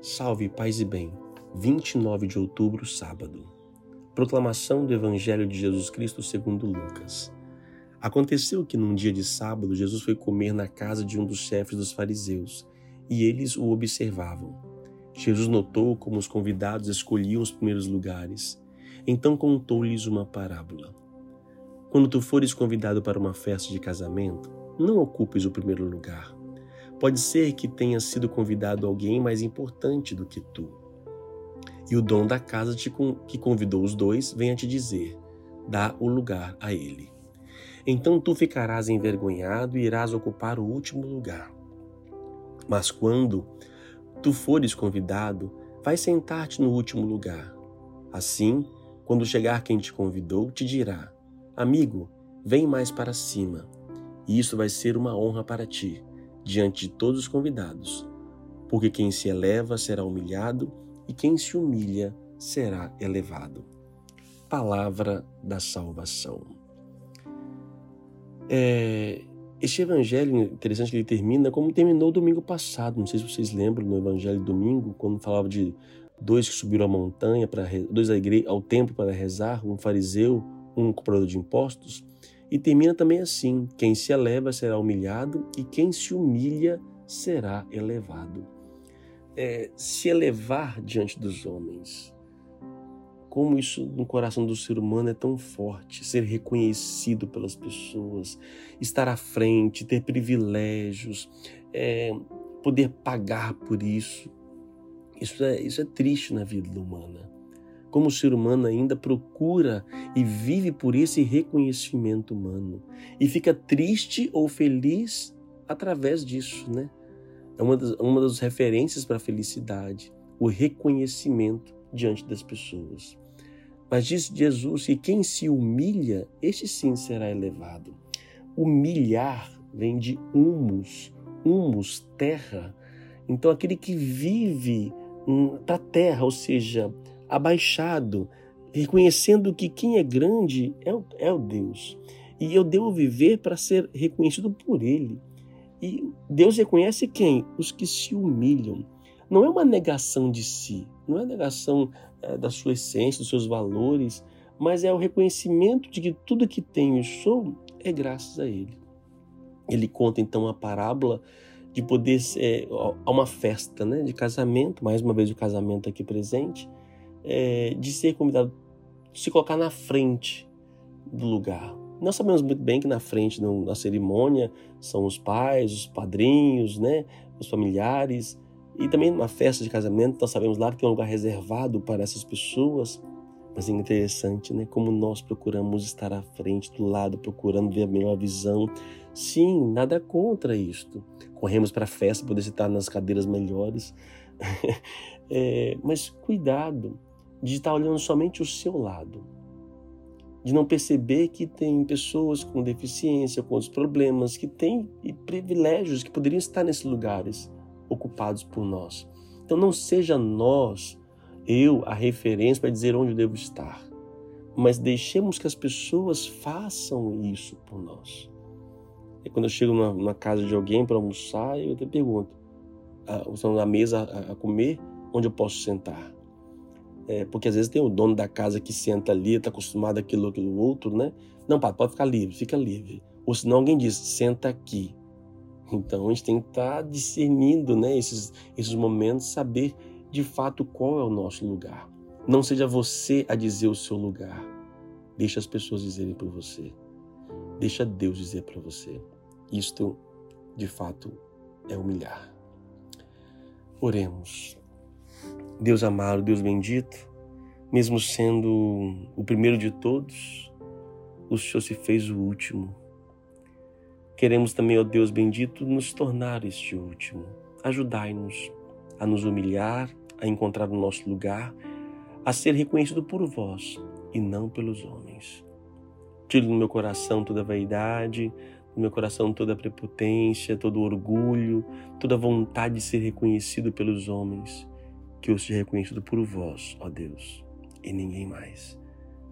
Salve, paz e bem. 29 de outubro, sábado. Proclamação do Evangelho de Jesus Cristo segundo Lucas. Aconteceu que num dia de sábado Jesus foi comer na casa de um dos chefes dos fariseus, e eles o observavam. Jesus notou como os convidados escolhiam os primeiros lugares. Então contou-lhes uma parábola. Quando tu fores convidado para uma festa de casamento, não ocupes o primeiro lugar Pode ser que tenha sido convidado alguém mais importante do que tu. E o dono da casa te, que convidou os dois venha te dizer: dá o lugar a ele. Então tu ficarás envergonhado e irás ocupar o último lugar. Mas quando tu fores convidado, vai sentar-te no último lugar. Assim, quando chegar quem te convidou, te dirá: Amigo, vem mais para cima. E isso vai ser uma honra para ti diante de todos os convidados, porque quem se eleva será humilhado e quem se humilha será elevado. Palavra da salvação. É, este evangelho interessante que ele termina como terminou domingo passado. Não sei se vocês lembram no evangelho domingo, quando falava de dois que subiram a montanha para dois ao templo para rezar, um fariseu, um cobrador de impostos. E termina também assim: quem se eleva será humilhado e quem se humilha será elevado. É, se elevar diante dos homens. Como isso no coração do ser humano é tão forte, ser reconhecido pelas pessoas, estar à frente, ter privilégios, é, poder pagar por isso. Isso é, isso é triste na vida humana como o ser humano ainda procura e vive por esse reconhecimento humano e fica triste ou feliz através disso, né? É uma das, uma das referências para a felicidade, o reconhecimento diante das pessoas. Mas diz Jesus que quem se humilha, este sim será elevado. Humilhar vem de humus, humus, terra. Então aquele que vive para terra, ou seja, abaixado, reconhecendo que quem é grande é o, é o Deus. E eu devo viver para ser reconhecido por Ele. E Deus reconhece quem? Os que se humilham. Não é uma negação de si, não é negação é, da sua essência, dos seus valores, mas é o reconhecimento de que tudo que tenho e sou é graças a Ele. Ele conta então a parábola de poder ser a uma festa né, de casamento, mais uma vez o casamento aqui presente, é, de ser convidado, se colocar na frente do lugar. Nós sabemos muito bem que na frente da cerimônia são os pais, os padrinhos, né, os familiares. E também numa festa de casamento, nós sabemos lá que tem um lugar reservado para essas pessoas. Mas é interessante, né? Como nós procuramos estar à frente, do lado, procurando ver a melhor visão. Sim, nada contra isto. Corremos para a festa, poder estar nas cadeiras melhores. é, mas cuidado, de estar olhando somente o seu lado, de não perceber que tem pessoas com deficiência, com outros problemas, que têm privilégios que poderiam estar nesses lugares ocupados por nós. Então não seja nós, eu, a referência para dizer onde eu devo estar, mas deixemos que as pessoas façam isso por nós. E quando eu chego na, na casa de alguém para almoçar, eu te pergunto, ah, estão na mesa a, a comer, onde eu posso sentar? É, porque às vezes tem o dono da casa que senta ali, está acostumado àquilo, aquilo outro, né? Não, pai, pode ficar livre, fica livre. Ou senão alguém diz, senta aqui. Então a gente tem que estar tá discernindo né, esses, esses momentos, saber de fato qual é o nosso lugar. Não seja você a dizer o seu lugar. Deixa as pessoas dizerem por você. Deixa Deus dizer para você. Isto, de fato, é humilhar. Oremos. Deus amado, Deus bendito, mesmo sendo o primeiro de todos, o Senhor se fez o último. Queremos também, ó Deus bendito, nos tornar este último. Ajudai-nos a nos humilhar, a encontrar o nosso lugar, a ser reconhecido por vós e não pelos homens. Tire do meu coração toda vaidade, do meu coração toda prepotência, todo orgulho, toda vontade de ser reconhecido pelos homens que eu seja reconhecido por vós, ó Deus, e ninguém mais.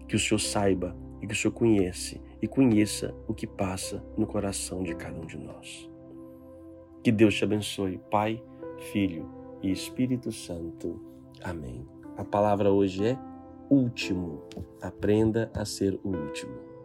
Que o Senhor saiba e que o Senhor conhece e conheça o que passa no coração de cada um de nós. Que Deus te abençoe, Pai, Filho e Espírito Santo. Amém. A palavra hoje é último. Aprenda a ser o último.